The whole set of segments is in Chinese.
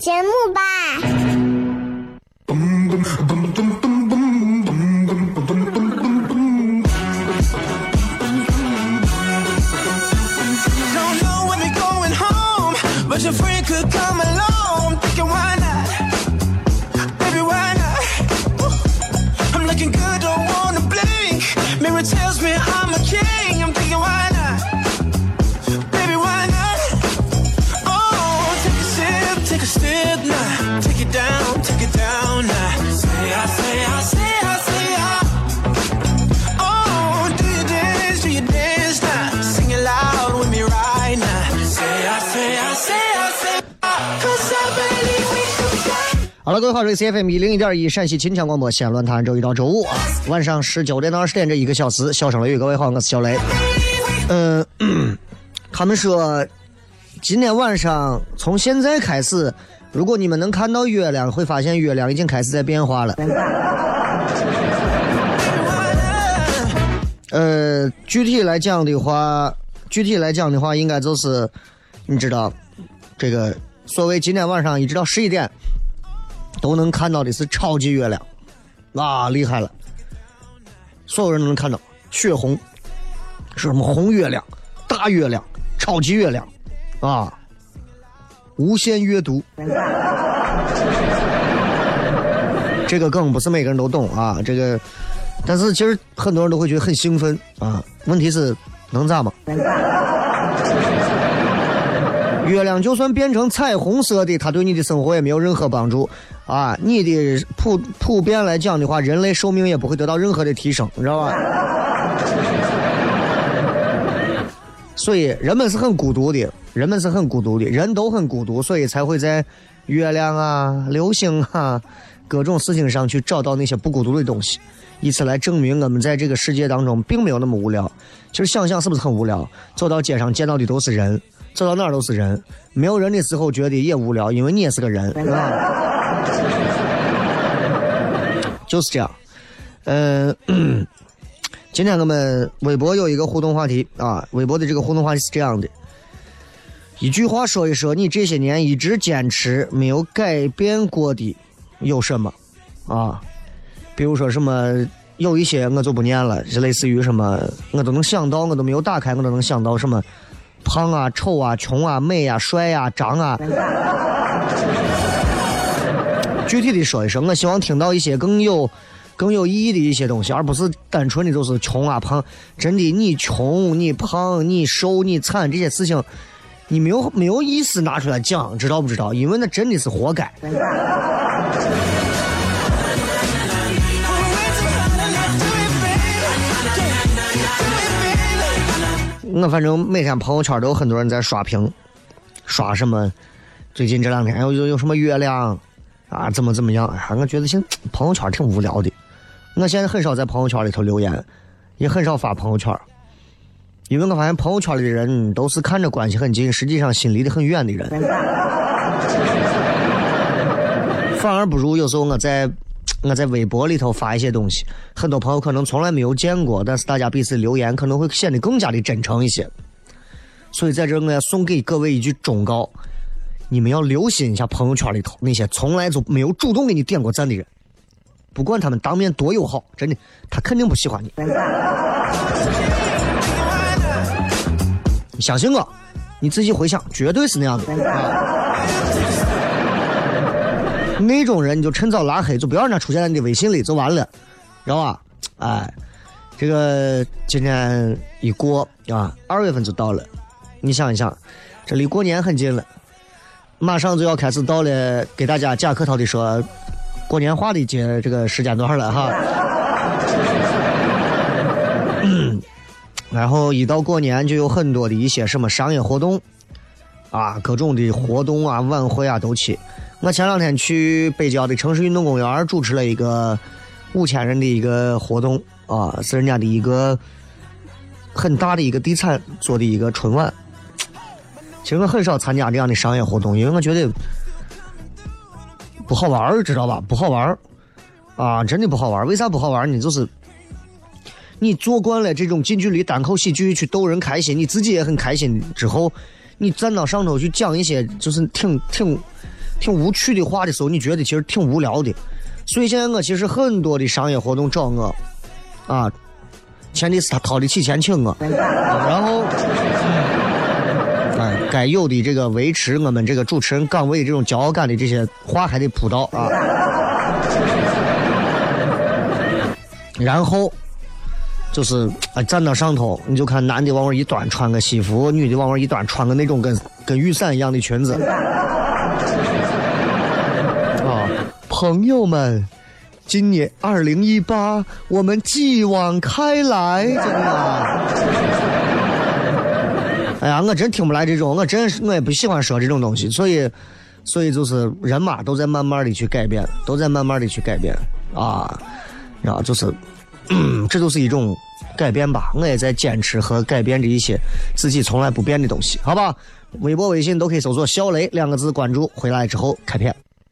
节目吧。各位好，这里是 C F M 一零一点一陕西秦腔广播西安论坛，周一到周五啊，晚上十九点到二十点这一个小时，笑声雷雨，各位好，我是小雷。嗯，他们说今天晚上从现在开始，如果你们能看到月亮，会发现月亮已经开始在变化了。呃，具体来讲的话，具体来讲的话，应该就是你知道，这个所谓今天晚上一直到十一点。都能看到的是超级月亮，啊，厉害了！所有人都能看到血红，是什么红月亮、大月亮、超级月亮，啊，无限阅读。这个梗不是每个人都懂啊，这个，但是其实很多人都会觉得很兴奋啊。问题是能咋吗？月亮就算变成彩虹色的，它对你的生活也没有任何帮助啊！你的普普遍来讲的话，人类寿命也不会得到任何的提升，你知道吧？所以人们是很孤独的，人们是很孤独的，人都很孤独，所以才会在月亮啊、流星啊各种事情上去找到那些不孤独的东西，以此来证明我们在这个世界当中并没有那么无聊。其实想想是不是很无聊？走到街上见到的都是人。走到哪儿都是人，没有人的时候觉得也无聊，因为你也是个人，是吧？就是这样。嗯，今天我们微博有一个互动话题啊，微博的这个互动话题是这样的：一句话说一说你这些年一直坚持没有改变过的有什么啊？比如说什么，有一些我就不念了，是类似于什么，我都能想到，我都没有打开，我都能想到什么。胖啊，丑啊，穷啊，美啊，帅啊，长啊。具体的说一声，我希望听到一些更有、更有意义的一些东西，而不是单纯的就是穷啊胖。真的，你穷、你胖、你瘦、你惨这些事情，你没有没有意思拿出来讲，知道不知道？因为那真的是活该。我反正每天朋友圈都有很多人在刷屏，刷什么？最近这两天有有有什么月亮啊？怎么怎么样？啊？我觉得现朋友圈挺无聊的。我现在很少在朋友圈里头留言，也很少发朋友圈，因为我发现朋友圈里的人都是看着关系很近，实际上心离得很远的人。反而不如有时候我在我在微博里头发一些东西，很多朋友可能从来没有见过，但是大家彼此留言可能会显得更加的真诚一些。所以在这，我要送给各位一句忠告：你们要留心一下朋友圈里头那些从来就没有主动给你点过赞的人，不管他们当面多友好，真的，他肯定不喜欢你。相信我，你自己回想，绝对是那样的。那种人你就趁早拉黑，就不要让他出现在你的微信里，就完了，知道吧？哎，这个今天一过啊，二月份就到了。你想一想，这离过年很近了，马上就要开始到了，给大家假客套的说过年话的节这个时间段了哈。然后一到过年，就有很多的一些什么商业活动啊，各种的活动啊、晚会啊都去。我前两天去北郊的城市运动公园主持了一个五千人的一个活动啊，是人家的一个很大的一个地产做的一个春晚。其实我很少参加这样的商业活动，因为我觉得不好玩儿，知道吧？不好玩儿啊，真的不好玩儿。为啥不好玩儿呢？就是你做惯了这种近距离单口喜剧去逗人开心，你自己也很开心之后，你站到上头去讲一些就是挺挺挺无趣的话的时候，你觉得其实挺无聊的。所以现在我其实很多的商业活动找我啊，前提是他掏得起钱请我，然后。哎，该有的这个维持我们这个主持人岗位这种骄傲感的这些话还得铺到啊。然后就是啊，站到上头，你就看男的往往一端穿个西服，女的往往一端穿个那种跟跟雨伞一样的裙子。啊，朋友们，今年二零一八，我们继往开来，真的。哎呀，我真听不来这种，我真是我也不喜欢说这种东西，所以，所以就是人嘛，都在慢慢的去改变，都在慢慢的去改变啊，然后就是，这就是一种改变吧。我也在坚持和改变着一些自己从来不变的东西，好吧？微博、微信都可以搜索“小雷”两个字关注，回来之后开片。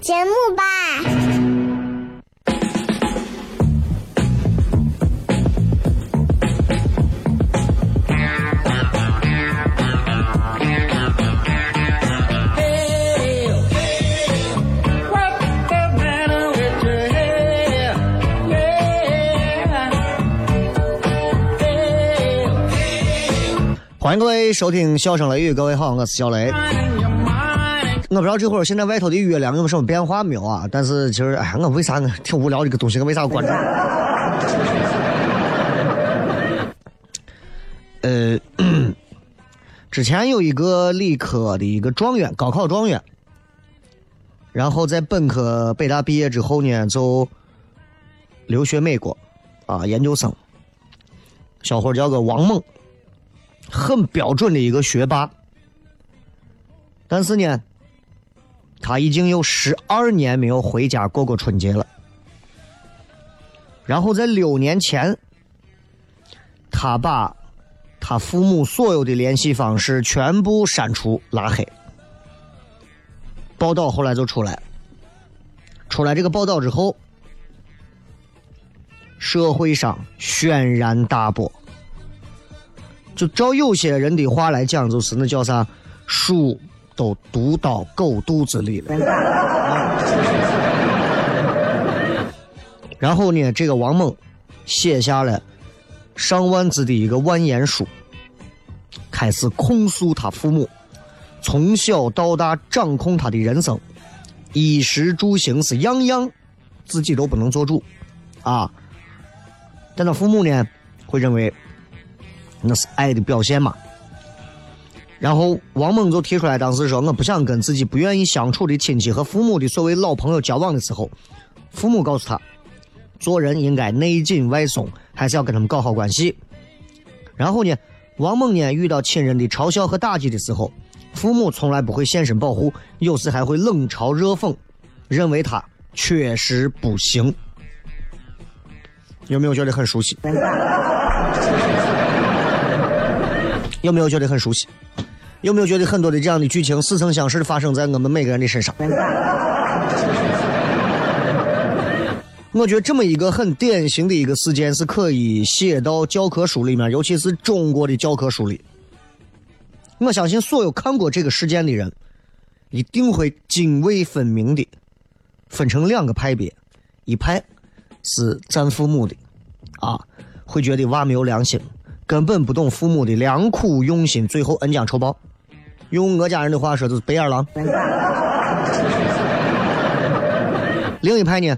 节目吧。欢迎各位收听《笑声雷雨》，各位好，我是小雷。我不知道这会儿现在外头的月亮有什么变化没有啊？但是其实，哎，我为啥呢？挺无聊这个东西，我为啥要关注？呃，之前有一个理科的一个状元，高考状元，然后在本科北大毕业之后呢，就留学美国啊，研究生。小伙叫个王猛。很标准的一个学霸，但是呢，他已经有十二年没有回家过过春节了。然后在六年前，他把他父母所有的联系方式全部删除拉黑。报道后来就出来，出来这个报道之后，社会上轩然大波。就照有些人的话来讲，就是那叫啥，书都读到狗肚子里了。然后呢，这个王猛写下了上万字的一个万言书，开始控诉他父母从小到大掌控他的人生，衣食住行是样样自己都不能做主啊。但他父母呢，会认为。那是爱的表现嘛。然后王猛就提出来，当时说我不想跟自己不愿意相处的亲戚和父母的所谓老朋友交往的时候，父母告诉他，做人应该内紧外松，还是要跟他们搞好关系。然后呢，王猛呢遇到亲人的嘲笑和打击的时候，父母从来不会现身保护，有时还会冷嘲热讽，认为他确实不行。有没有觉得很熟悉？有没有觉得很熟悉？有没有觉得很多的这样的剧情似曾相识的发生在我们每个人的身上？我觉得这么一个很典型的一个事件是可以写到教科书里面，尤其是中国的教科书里。我相信所有看过这个事件的人，一定会泾渭分明的分成两个派别：一派是赞父母的，啊，会觉得娃没有良心。根本不懂父母的良苦用心，最后恩将仇报。用我家人的话说，就是白眼狼。另一派呢，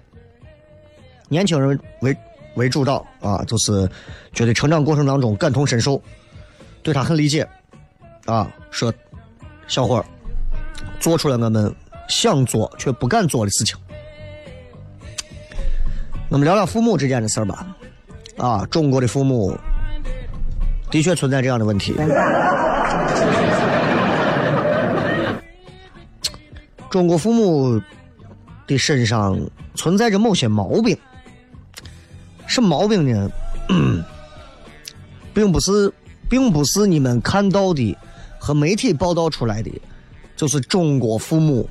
年轻人为为主导啊，就是觉得成长过程当中感同身受，对他很理解啊，说小伙儿做出了我们想做却不敢做的事情。我们聊聊父母之间的事儿吧。啊，中国的父母。的确存在这样的问题。中国父母的身上存在着某些毛病，什么毛病呢？并不是，并不是你们看到的和媒体报道出来的，就是中国父母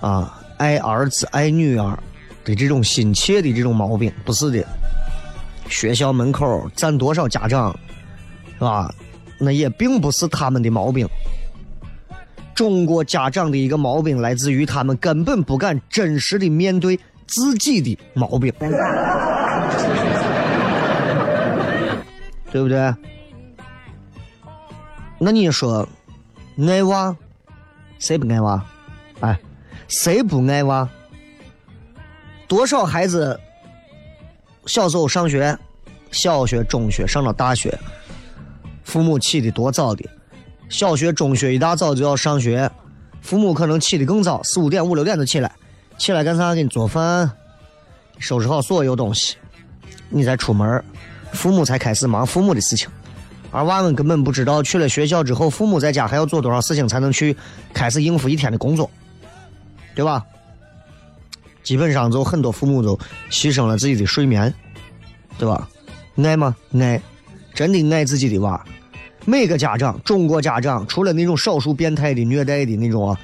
啊爱儿子爱女儿的这种心切的这种毛病，不是的。学校门口站多少家长？是吧？那也并不是他们的毛病。中国家长的一个毛病来自于他们根本不敢真实的面对自己的毛病，对不对？那你说，爱娃，谁不爱娃？哎，谁不爱娃？多少孩子小时候上学，小学、中学，上了大学。父母起的多早的，小学、中学一大早就要上学，父母可能起的更早，四五点、五六点就起来，起来干啥？给你做饭，收拾好所有东西，你再出门，父母才开始忙父母的事情，而娃们根本不知道去了学校之后，父母在家还要做多少事情才能去开始应付一天的工作，对吧？基本上就很多父母都牺牲了自己的睡眠，对吧？爱吗？爱，真的爱自己的娃。每个家长，中国家长，除了那种少数变态的虐待的那种啊，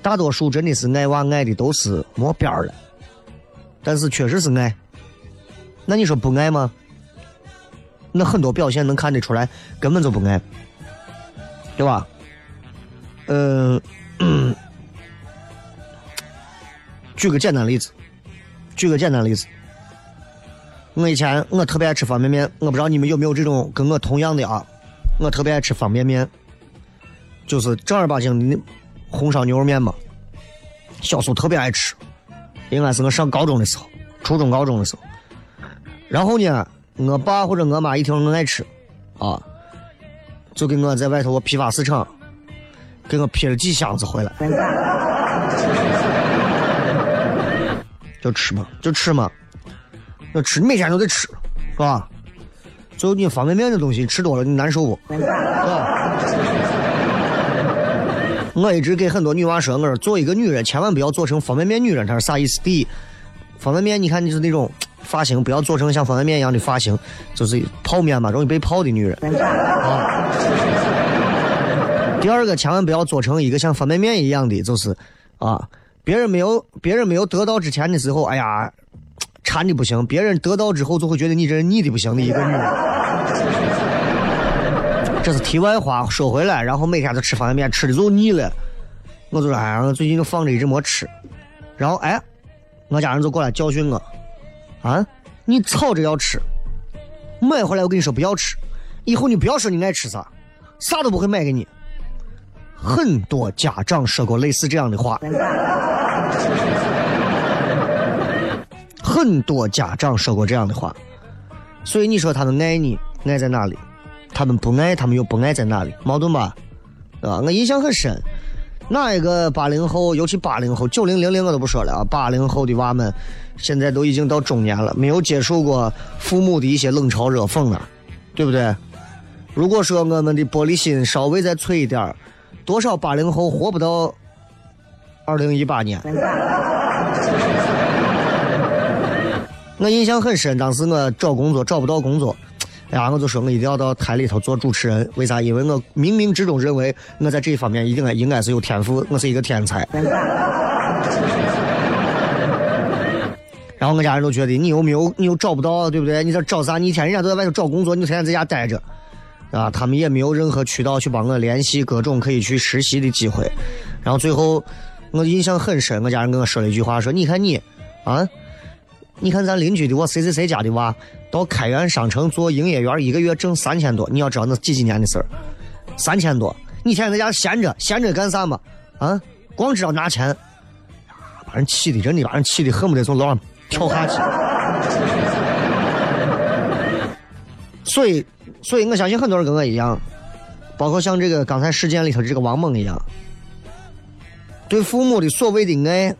大多数真的是爱娃爱的都是没边儿了。但是确实是爱。那你说不爱吗？那很多表现能看得出来，根本就不爱，对吧？嗯，举个简单例子，举个简单例子。我以前我特别爱吃方便面，我不知道你们有没有这种跟我同样的啊。我特别爱吃方便面，就是正儿八经的红烧牛肉面嘛。小时候特别爱吃，应该是我上高中的时候，初中高中的时候。然后呢，我爸或者我妈一听我爱吃，啊，就给我在外头我批发市场，给我批了几箱子回来，就吃嘛，就吃嘛，要吃，每天都得吃，是吧？就你方便面的东西吃多了，你难受不？我一直给很多女娃说，我说做一个女人，千万不要做成方便面女人。她是啥意思？第一，方便面你看就是那种发型不要做成像方便面一样的发型，就是泡面嘛，容易被泡的女人。啊。第二个，千万不要做成一个像方便面一样的，就是啊，别人没有别人没有得到之前的时候，哎呀，馋的不行；别人得到之后，就会觉得你这人腻的不行的一个女人。这是题外话，说回来，然后每天都吃方便面，吃的就腻了。我就说，哎呀，我最近就放着一直没吃。然后，哎，我家人就过来教训我，啊，你吵着要吃，买回来我跟你说不要吃，以后你不要说你爱吃啥，啥都不会买给你。很多家长说过类似这样的话，很多家长说过这样的话，所以你说他们爱你，爱在哪里？他们不爱，他们又不爱在哪里？矛盾吧？啊，我印象很深，哪一个八零后，尤其八零后、九零、零零我都不说了啊，八零后的娃们，现在都已经到中年了，没有接受过父母的一些冷嘲热讽了，对不对？如果说我们的玻璃心稍微再脆一点。多少八零后活不到二零一八年？我印象很深，当时我找工作找不到工作，哎呀，我就说我一定要到台里头做主持人。为啥？因为我冥冥之中认为我在这方面一定应该是有天赋，我是一个天才。然后我家人都觉得你又没有，你又找不到，对不对？你在找啥？你一天人家都在外头找工作，你天天在家待着。啊，他们也没有任何渠道去帮我联系各种可以去实习的机会，然后最后我印象很深，我家人跟我说了一句话，说你看你，啊，你看咱邻居的我谁谁谁家的娃到开元商城做营业员，一个月挣三千多，你要知道那几几年的事儿，三千多，你天天在家闲着闲着干啥嘛？啊，光知道拿钱，把人气的，真的把人气的恨不得从楼上跳下去。所以。所以我相信很多人跟我一样，包括像这个刚才事件里头的这个王猛一样，对父母的所谓的爱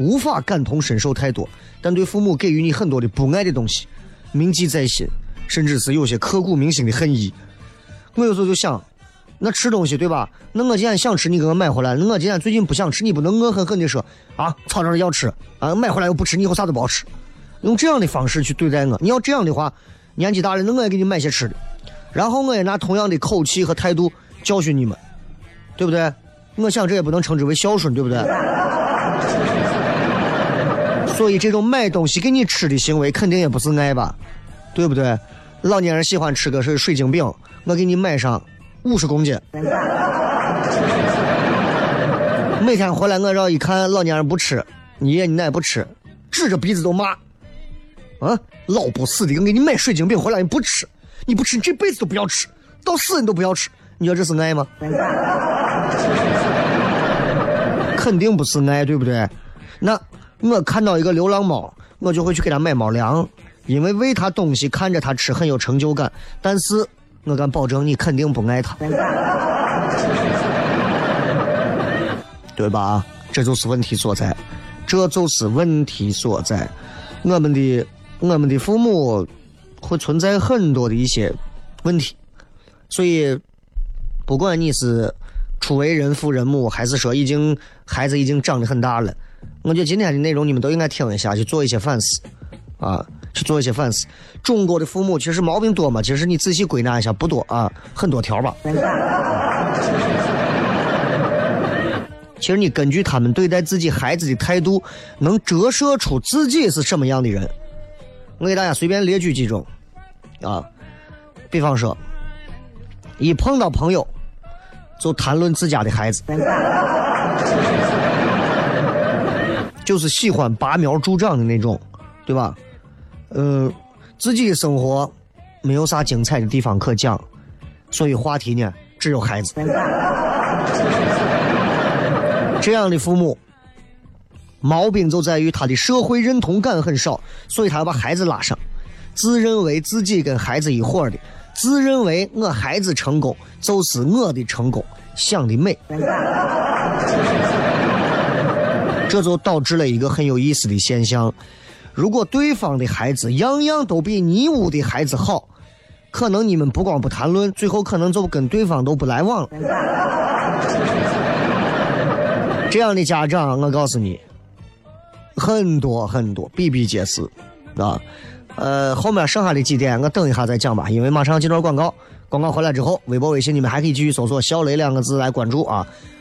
无法感同身受太多，但对父母给予你很多的不爱的东西铭记在心，甚至是有些刻骨铭心的恨意。我有时候就想，那吃东西对吧？那我今天想吃，你给我买回来；那我今天最近不想吃，你不能恶狠狠的说啊，吵着要吃啊，买回来又不吃，你以后啥都不好吃。用这样的方式去对待我，你要这样的话。年纪大了，那我也给你买些吃的，然后我也拿同样的口气和态度教训你们，对不对？我想这也不能称之为孝顺，对不对？所以这种买东西给你吃的行为，肯定也不是爱吧，对不对？老年人喜欢吃个是水晶饼，我给你买上五十公斤，每天回来我让一看，老年人不吃，你爷你奶不吃，指着鼻子都骂。啊，老不死的，我给你买水晶饼回来你不吃，你不吃你这辈子都不要吃，到死你都不要吃，你说这是爱吗？肯定不是爱，对不对？那我看到一个流浪猫，我就会去给它买猫粮，因为喂它东西看着它吃很有成就感。但是我敢保证，你肯定不爱它，对吧？这就是问题所在，这就是问题所在，我们的。我们的父母会存在很多的一些问题，所以不管你是初为人父人母，还是说已经孩子已经长得很大了，我觉得今天的内容你们都应该听一下，去做一些反思啊，去做一些反思。中国的父母其实毛病多嘛？其实你仔细归纳一下，不多啊，很多条吧。其实你根据他们对待自己孩子的态度，能折射出自己是什么样的人。我给大家随便列举几种，啊，比方说，一碰到朋友就谈论自家的孩子，就是喜欢拔苗助长的那种，对吧？嗯，自己的生活没有啥精彩的地方可讲，所以话题呢只有孩子。这样的父母。毛病就在于他的社会认同感很少，所以他要把孩子拉上，自认为自己跟孩子一伙的，自认为我孩子成功就是我的成功，想的美。这就导致了一个很有意思的现象：如果对方的孩子样样都比你屋的孩子好，可能你们不光不谈论，最后可能就跟对方都不来往了。这样的家长，我告诉你。很多很多，比比皆是，啊，呃，后面剩下的几点我等一下再讲吧，因为马上要进段广告，广告回来之后，微博、微信你们还可以继续搜索“小雷”两个字来关注啊，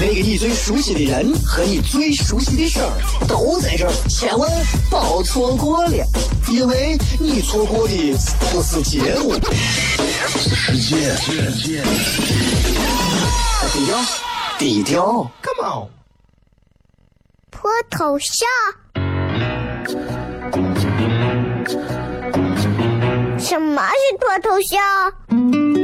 那个你最熟悉的人和你最熟悉的事儿都在这儿，千万别错过了，因为你错过的不是节目，是世界。低调，低调，Come on，脱头像。什么是脱头像？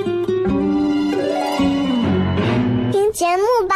节目吧。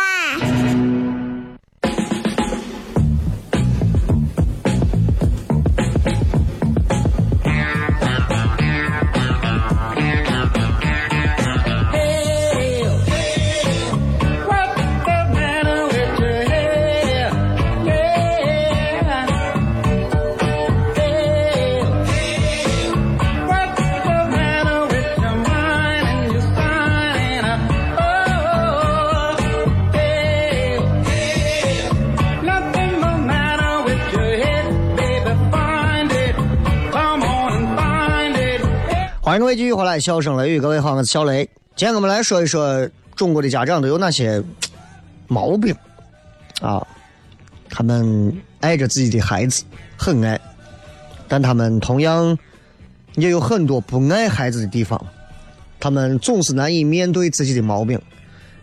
迎各位继续回来，笑声雷雨，各位好，我是小雷。今天我们来说一说中国的家长都有哪些毛病啊？他们爱着自己的孩子，很爱，但他们同样也有很多不爱孩子的地方。他们总是难以面对自己的毛病。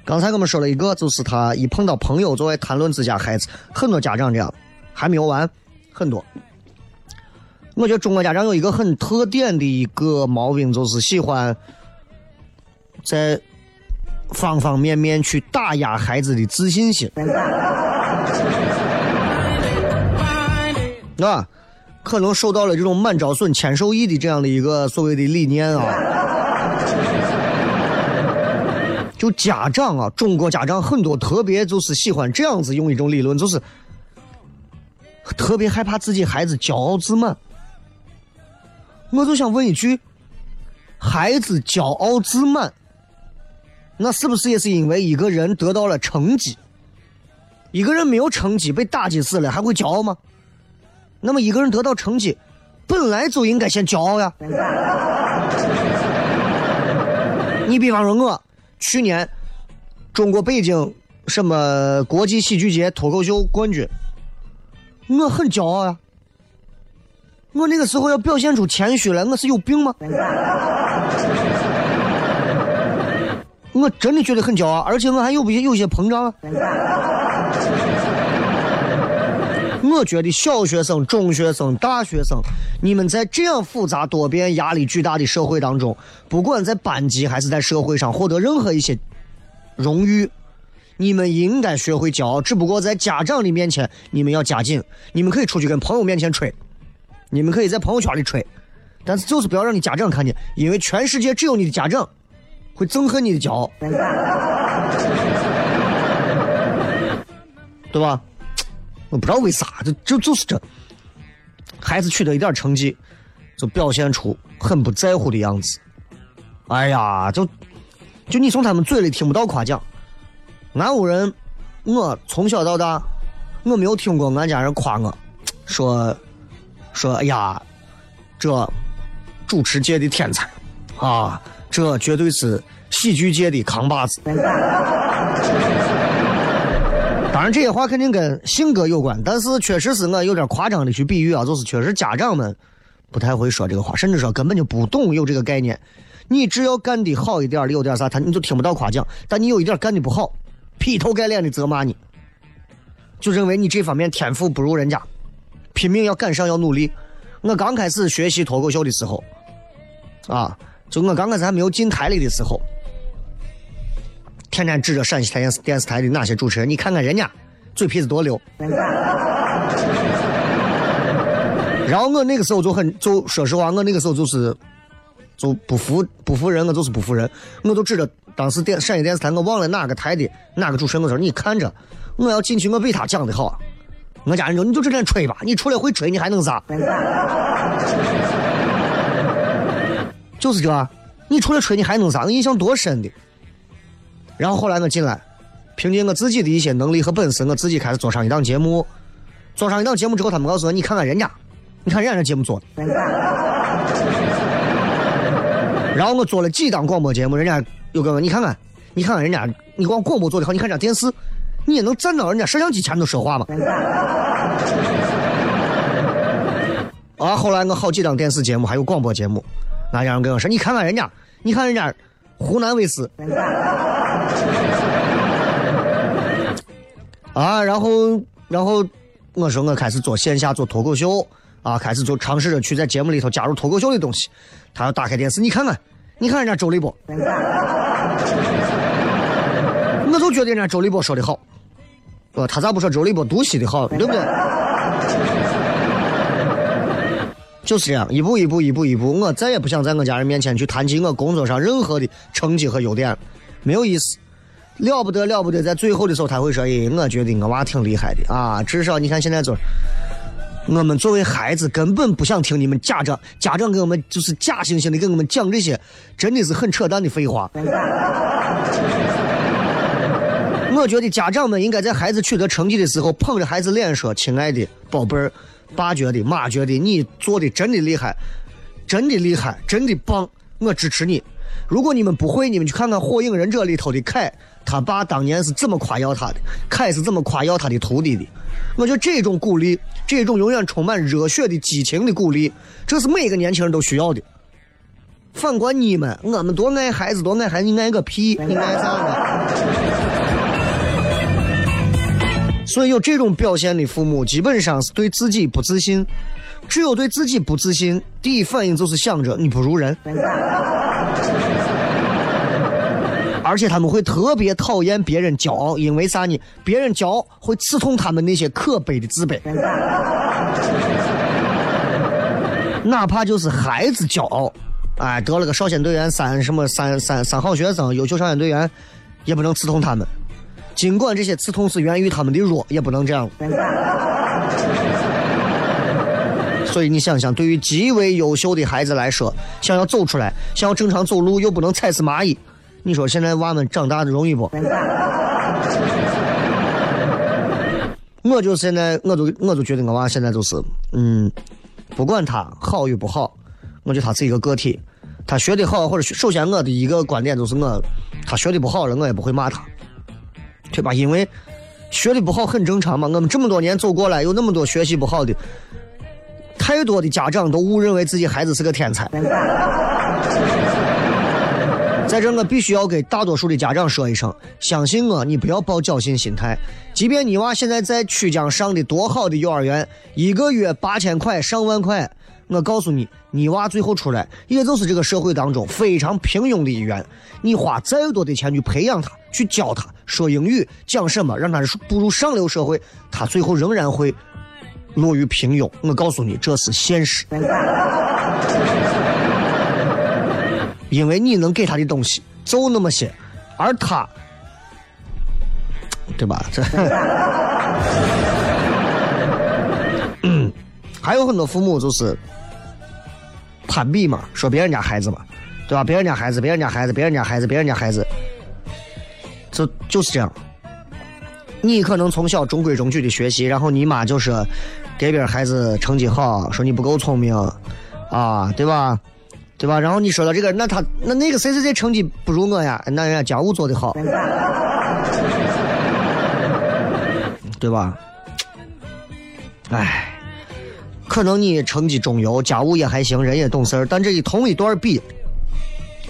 刚才我们说了一个，就是他一碰到朋友就爱谈论自家孩子，很多家长这样，还没有完，很多。我觉得中国家长有一个很特点的一个毛病，就是喜欢在方方面面去打压孩子的自信心。啊，可能受到了这种“满招损，谦受益”的这样的一个所谓的理念啊。就家长啊，中国家长很多特别就是喜欢这样子用一种理论，就是特别害怕自己孩子骄傲自满。我就想问一句：孩子骄傲自满，那是不是也是因为一个人得到了成绩？一个人没有成绩被打击死了，还会骄傲吗？那么一个人得到成绩，本来就应该先骄傲呀。你比方说，我去年中国北京什么国际喜剧节脱口秀冠军，我很骄傲呀。我那个时候要表现出谦虚来，我是有病吗？我真的觉得很骄傲，而且我还有不有些膨胀。我觉得小学生、中学生、大学生，你们在这样复杂多变、压力巨大的社会当中，不管在班级还是在社会上获得任何一些荣誉，你们应该学会骄傲。只不过在家长的面前，你们要加紧。你们可以出去跟朋友面前吹。你们可以在朋友圈里吹，但是就是不要让你家长看见，因为全世界只有你的家长会憎恨你的骄傲，对吧？我不知道为啥，就就就是这，孩子取得一点成绩，就表现出很不在乎的样子。哎呀，就就你从他们嘴里听不到夸奖。俺屋人，我从小到大，我没有听过俺家人夸我，说。说：“哎呀，这主持界的天才啊，这绝对是喜剧界的扛把子。”当然，这些话肯定跟性格有关，但是确实是我有点夸张的去比喻啊，就是确实家长们不太会说这个话，甚至说根本就不懂有这个概念。你只要干的好一点有点啥，他你就听不到夸奖；但你有一点干的不好，劈头盖脸的责骂你，就认为你这方面天赋不如人家，拼命要赶上要努力。我刚开始学习脱口秀的时候，啊，就我刚开始还没有进台里的时候，天天指着陕西台电视电视台的哪些主持人，你看看人家嘴皮子多溜。然后我那个时候就很，就说实话，我那个时候就是，就不服不服人，我就是不服人，我就指着当时电陕西电视台，我忘了哪个台的哪个主持人，我说你看着，我要进去，我比他讲的好。我家人说你就这点吹吧，你除了会吹，你还能啥？就是这，你除了吹，你还能啥？我印象多深的。然后后来我进来，凭借我自己的一些能力和本事，我自己开始做上一档节目。做上一档节目之后，他们告诉我，你看看人家。你看人家这节目做的，然后我做了几档广播节目，人家又跟我你看看，你看看人家，你光广播做的好，你看人家电视，你也能站到人家摄像机前头说话吗？啊！后来我好几档电视节目，还有广播节目，那家人跟我说，你看看人家，你看人家湖南卫视，啊，然后然后我说我开始做线下做脱口秀。啊，开始就尝试着去在节目里头加入脱口秀的东西。他要打开电视，你看看，你看人家周立波，觉得人家周立波说的好，呃，他咋不说周立波读戏的好，对不对？就是这样，一步一步，一步一步，我再也不想在我家人面前去谈及我工作上任何的成绩和优点，没有意思，了不得了不得，在最后的时候他会说：“哎，我觉得我娃挺厉害的啊，至少你看现在就。”我们作为孩子，根本不想听你们家长家长给我们就是假惺惺的给我们讲这些，真的是很扯淡的废话。我觉得家长们应该在孩子取得成绩的时候，捧着孩子脸说：“亲爱的宝贝儿，爸觉得妈觉得你做的真的厉害，真的厉害，真的棒，我支持你。如果你们不会，你们去看看《火影忍者》里头的凯，他爸当年是怎么夸耀他的，凯是怎么夸耀他的徒弟的。”我觉得这种鼓励，这种永远充满热血的激情的鼓励，这是每个年轻人都需要的。反观你们，我们多爱孩子，多爱孩子，你爱个屁！你爱啥呢？所以有这种表现的父母，基本上是对自己不自信。只有对自己不自信，第一反应就是想着你不如人。而且他们会特别讨厌别人骄傲，因为啥呢？别人骄傲会刺痛他们那些可悲的自卑。哪怕就是孩子骄傲，哎，得了个少先队员三什么三三三好学生、优秀少先队员，也不能刺痛他们。尽管这些刺痛是源于他们的弱，也不能这样。所以你想想，对于极为优秀的孩子来说，想要走出来，想要正常走路，又不能踩死蚂蚁。你说现在娃们长大的容易不？我就现在，我就我就觉得我娃现在就是，嗯，不管他好与不好，我觉得他是一个个体。他学的好，或者首先我的一个观点就是我，他学的不好了，我也不会骂他，对吧？因为学的不好很正常嘛。我们这么多年走过来，有那么多学习不好的，太多的家长都误认为自己孩子是个天才。在这，我必须要给大多数的家长说一声：相信我，你不要抱侥幸心态。即便你娃现在在曲江上的多好的幼儿园，一个月八千块、上万块，我告诉你，你娃最后出来，也就是这个社会当中非常平庸的一员。你花再多的钱去培养他，去教他说英语，讲什么，让他步入上流社会，他最后仍然会落于平庸。我告诉你，这是现实。因为你能给他的东西就那么些，而他，对吧？这，还有很多父母就是攀比嘛，说别人家孩子嘛，对吧？别人家孩子，别人家孩子，别人家孩子，别人家孩子，就就是这样。你可能从小中规中矩的学习，然后你妈就说给别人孩子成绩好，说你不够聪明，啊，对吧？对吧？然后你说到这个，那他那那个谁谁谁成绩不如我呀？那人家家务做得好，对吧？哎，可能你成绩中游，家务也还行，人也懂事儿，但这一同一段比，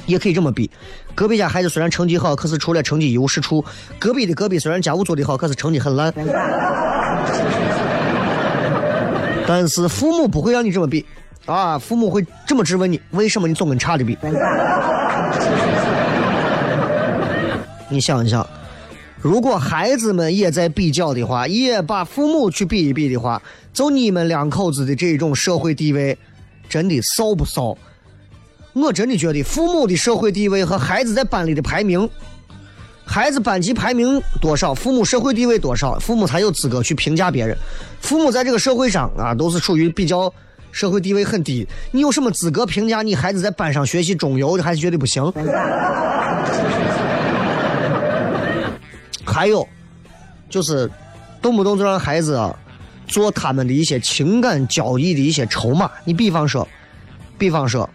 也可以这么比，隔壁家孩子虽然成绩好，可是除了成绩一无是处；隔壁的隔壁虽然家务做得好，可是成绩很烂。但是父母不会让你这么比，啊，父母会这么质问你：为什么你总跟差的比？你想一想，如果孩子们也在比较的话，也把父母去比一比的话，就你们两口子的这种社会地位，真的骚不骚？我真的觉得父母的社会地位和孩子在班里的排名，孩子班级排名多少，父母社会地位多少，父母才有资格去评价别人。父母在这个社会上啊，都是属于比较社会地位很低，你有什么资格评价你孩子在班上学习中游的，还是觉得不行？还有，就是动不动就让孩子做他们的一些情感交易的一些筹码。你比方说，比方说，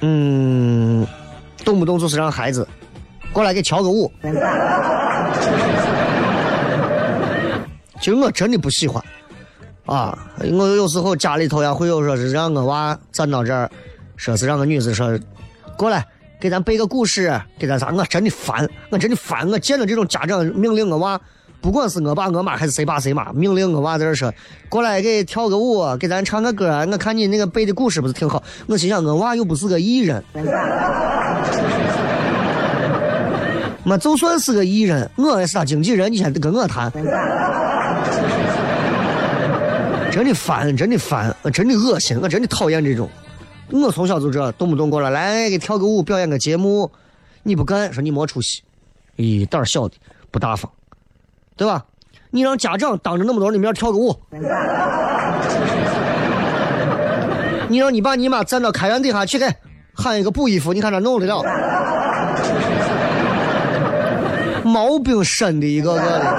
嗯，动不动就是让孩子过来给跳个舞。其实我真的不喜欢啊！我有时候家里头呀会有说是让我娃站到这儿，说是让个女子说过来。给咱背个故事，给咱啥？我真的烦，我真的烦。我见了这种家长命令我娃，不管是我爸我妈还是谁爸谁妈，命令我娃在这说，过来给跳个舞，给咱唱个歌。我看你那个背的故事不是挺好？我心想，我娃又不是个艺人，我就算是个艺人，我也是他经纪人，你先跟我谈。真的烦，真的烦，我真的恶心，我真的讨厌这种。我从小就这，动不动过来来给跳个舞，表演个节目，你不干，说你没出息，咦，胆小的不大方，对吧？你让家长当着那么多人的面跳个舞，你让你爸你妈站到开园底下去给喊一个补衣服，你看他弄得了？毛病深的一个个的，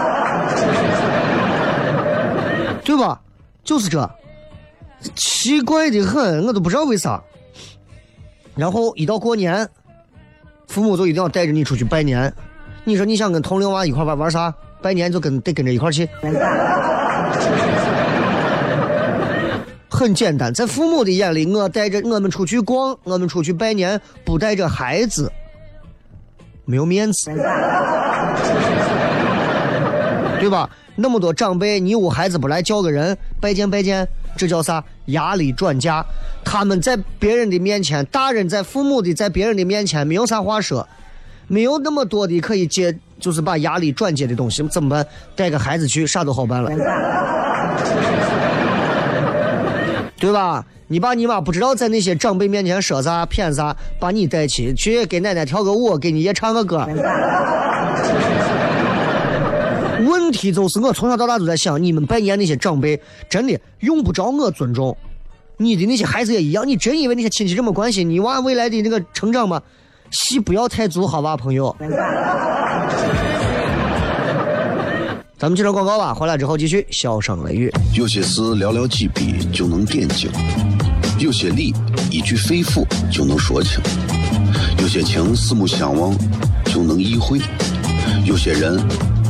对吧？就是这。奇怪的很，我都不知道为啥。然后一到过年，父母就一定要带着你出去拜年。你说你想跟同龄娃一块玩玩啥？拜年就跟得跟着一块去。很简单，在父母的眼里，我带着我们出去逛，我们出去拜年，不带着孩子，没有面子，对吧？那么多长辈，你屋孩子不来叫个人拜见拜见，这叫啥？压力转嫁。他们在别人的面前，大人在父母的在别人的面前没有啥话说，没有那么多的可以接，就是把压力转接的东西，怎么办？带个孩子去，啥都好办了，对吧？你爸你妈不知道在那些长辈面前说啥骗啥，把你带去，去给奶奶跳个舞，给你爷唱个歌。问题就是，我从小到大都在想，你们拜年那些长辈真的用不着我尊重，你的那些孩子也一样。你真以为那些亲戚这么关心你娃未来的那个成长吗？戏不要太足，好吧，朋友。咱们接着广告吧，回来之后继续笑声雷雨。有些事寥寥几笔就能点睛，有些理一句肺腑就能说清，有些情四目相望就能意会，有些人。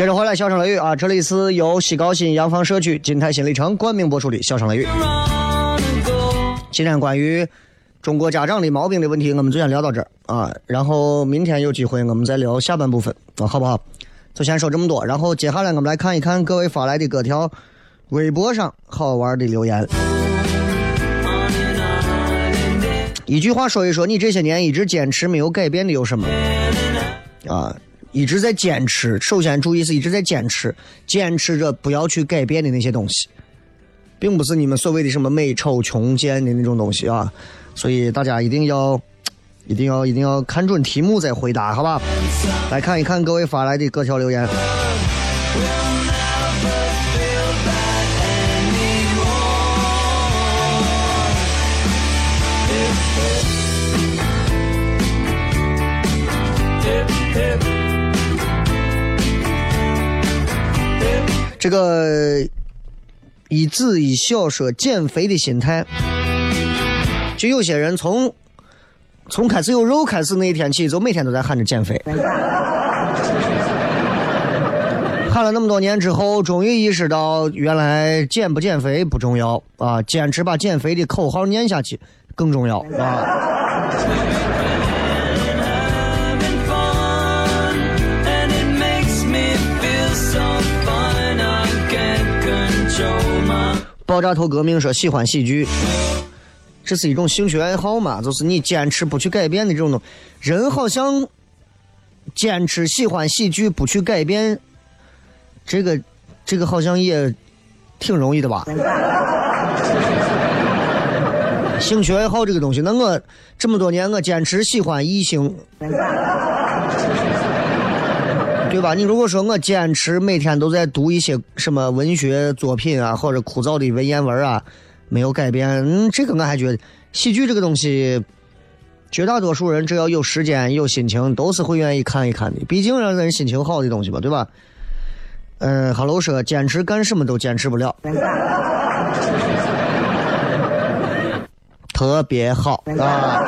接着回来，笑声雷雨啊！这里是由西高新洋房社区金泰新里程冠名播出的笑声雷雨。今天关于中国家长的毛病的问题，我们就先聊到这儿啊。然后明天有机会我们再聊下半部分啊，好不好？就先说这么多。然后接下来我们来看一看各位发来的各条微博上好玩的留言。一句话说一说，你这些年一直坚持没有改变的有什么？啊，一直在坚持。首先注意是一直在坚持，坚持着不要去改变的那些东西，并不是你们所谓的什么美丑穷贱的那种东西啊。所以大家一定要，一定要，一定要看准题目再回答，好吧？来看一看各位发来的各条留言。这个一子一笑说减肥的心态，就有些人从从开始有肉开始那一天起，就每天都在喊着减肥。喊了那么多年之后，终于意识到原来减不减肥不重要啊，坚持把减肥的口号念下去更重要啊。爆炸头革命说喜欢喜剧，这是一种兴趣爱好嘛？就是你坚持不去改变的这种东人好像坚持喜欢喜剧不去改变，这个这个好像也挺容易的吧？兴趣爱好这个东西，那我这么多年我坚持喜欢异性，对吧？你如果说我坚持每天都在读一些什么文学作品啊，或者枯燥的文言文啊，没有改变，嗯，这个我还觉得喜剧这个东西，绝大多数人只要有时间有心情，都是会愿意看一看的。毕竟让人心情好的东西嘛，对吧？嗯哈喽说坚持干什么都坚持不了，特别好啊。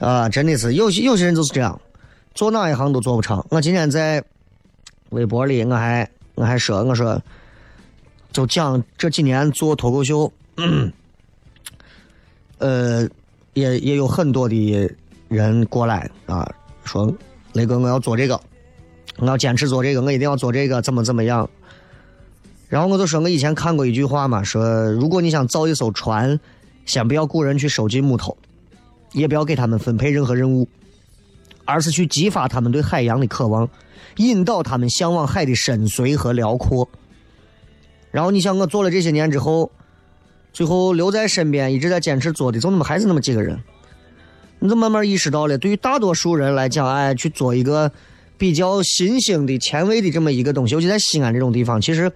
啊，真的是有些有些人就是这样，做哪一行都做不长。我今天在微博里，我还我还说，我说就讲这几年做脱口秀，呃，也也有很多的人过来啊，说雷哥，我要做这个，我要坚持做这个，我一定要做这个，怎么怎么样。然后我就说，我以前看过一句话嘛，说如果你想造一艘船，先不要雇人去收集木头。也不要给他们分配任何任务，而是去激发他们对海洋的渴望，引导他们向往海的深邃和辽阔。然后你想，我做了这些年之后，最后留在身边一直在坚持做的，就那么还是那么几个人。你就慢慢意识到了，对于大多数人来讲，哎，去做一个比较新兴的、前卫的这么一个东西，尤其在西安这种地方，其实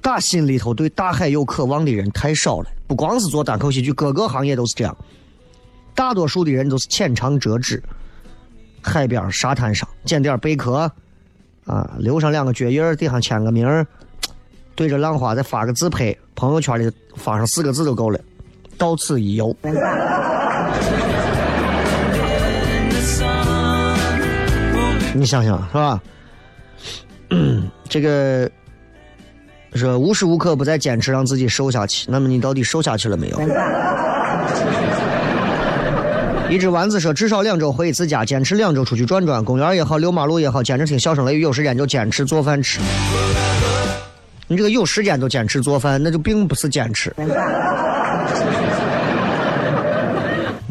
打心里头对大海有渴望的人太少了。不光是做单口喜剧，各个行业都是这样。大多数的人都是浅尝辄止，海边沙滩上捡点贝壳，啊，留上两个脚印儿，底下签个名儿，对着浪花再发个自拍，朋友圈里发上四个字就够了，到此一游。你想想是吧？这个说无时无刻不在坚持让自己瘦下去，那么你到底瘦下去了没有？一只丸子说，至少两周回一次家，坚持两周出去转转，公园也好，遛马路也好，坚持听笑声雷雨，有时间就坚持做饭吃。你这个有时间都坚持做饭，那就并不是坚持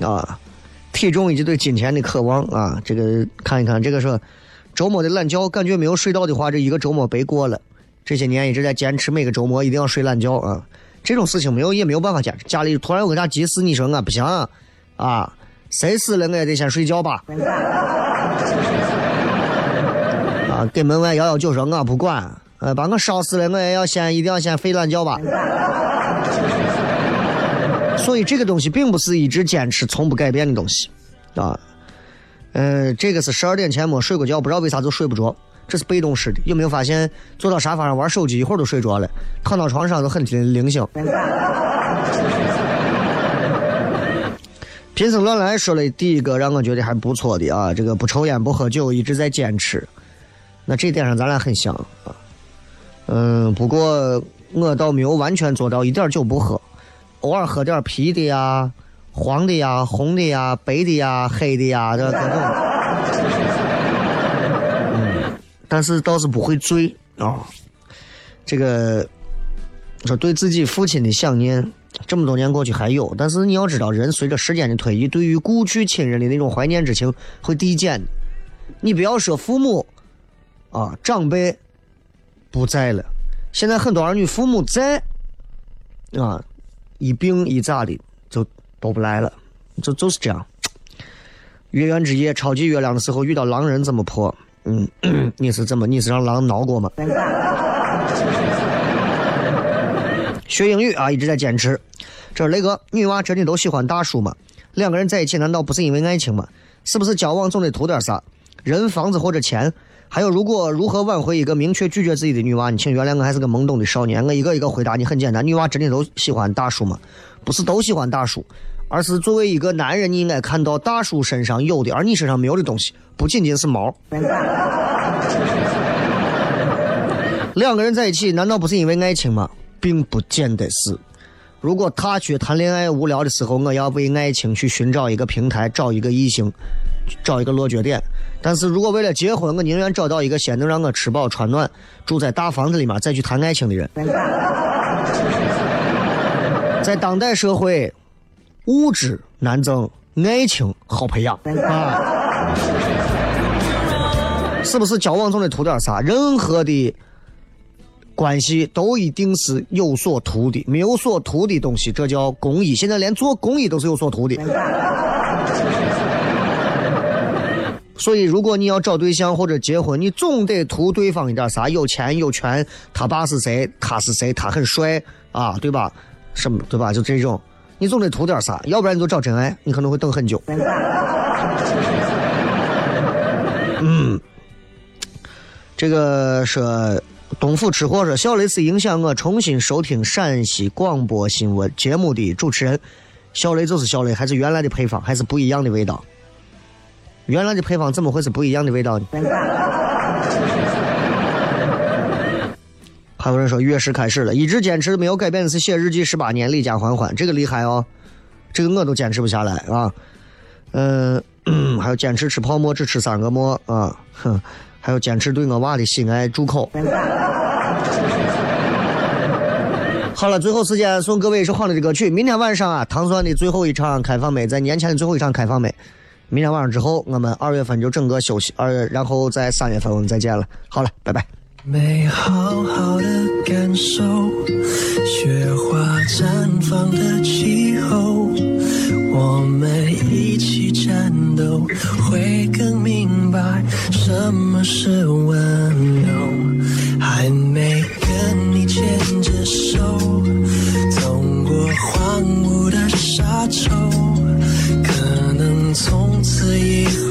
啊。体重以及对金钱的渴望啊，这个看一看，这个说周末的懒觉，感觉没有睡到的话，这一个周末白过了。这些年一直在坚持每个周末一定要睡懒觉啊。这种事情没有也没有办法坚持。家里突然有个啥急事，你说我不行啊，谁死了我也得先睡觉吧。啊，给门外摇摇酒说我不管，呃，把我烧死了我也要先一定要先睡懒觉吧。所以这个东西并不是一直坚持从不改变的东西，啊，呃，这个是十二点前没睡过觉，不知道为啥就睡不着，这是被动式的。有没有发现坐到沙发上玩手机一会儿都睡着了，躺到床上都很灵醒。贫僧乱来说了第一个让我觉得还不错的啊，这个不抽烟不喝酒，一直在坚持。那这点上咱俩很像啊，嗯，不过我倒没有完全做到一点酒不喝。偶尔喝点啤的呀、黄的呀、红的呀、白的呀、黑的呀，这各种。但是倒是不会醉啊。这个说对自己父亲的想念，这么多年过去还有，但是你要知道，人随着时间的推移，对于故去亲人的那种怀念之情会递减的。你不要说父母啊，长辈不在了，现在很多儿女父母在啊。一病一咋的就都不来了，就就是这样。月圆之夜，超级月亮的时候遇到狼人怎么破？嗯，你是怎么？你是让狼挠过吗？学英语啊，一直在坚持。这雷哥，女娃真的都喜欢大叔吗？两个人在一起难道不是因为爱情吗？是不是交往总得图点啥？人、房子或者钱？还有，如果如何挽回一个明确拒绝自己的女娃？你请原谅我还是个懵懂的少年。我一个一个回答你，很简单，女娃真的都喜欢大叔吗？不是都喜欢大叔，而是作为一个男人，你应该看到大叔身上有的，而你身上没有的东西，不仅仅是毛。两个人在一起，难道不是因为爱情吗？并不见得是。如果他去谈恋爱无聊的时候，我要为爱情去寻找一个平台，找一个异性，找一个落脚点。但是如果为了结婚，我宁愿找到一个先能让我吃饱穿暖、住在大房子里面，再去谈爱情的人。在当代社会，物质难挣，爱情好培养啊！是不是交往总得图点啥？任何的关系都一定是有所图的，没有所图的东西，这叫公益。现在连做公益都是有所图的。所以，如果你要找对象或者结婚，你总得图对方一点啥？有钱有权，他爸是谁？他是谁？他很帅啊，对吧？什么对吧？就这种，你总得图点啥，要不然你就找真爱，你可能会等很久。嗯，这个说东府吃货说小雷是影响我重新收听陕西广播新闻节目的主持人，小雷就是小雷，还是原来的配方，还是不一样的味道。原来的配方怎么会是不一样的味道呢？还有人说月食开始了，一直坚持没有改变的是写日记十八年，李家欢欢，这个厉害哦，这个我都坚持不下来啊。嗯，还有坚持吃泡馍只吃三个馍啊，哼，还有坚持对我娃的喜爱住口。好了，最后时间送各位一首好听的歌曲。明天晚上啊，糖蒜的最后一场开放麦，在年前的最后一场开放麦。明天晚上之后，我们二月份就整个休息，二然后在三月份我们再见了。好了，拜拜。没好好的感受雪花绽放的气候，我们一起战斗，会更明白什么是温柔。还没跟你牵着手，走过荒芜的沙洲，可能从此以后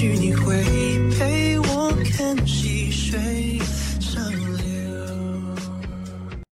许你会。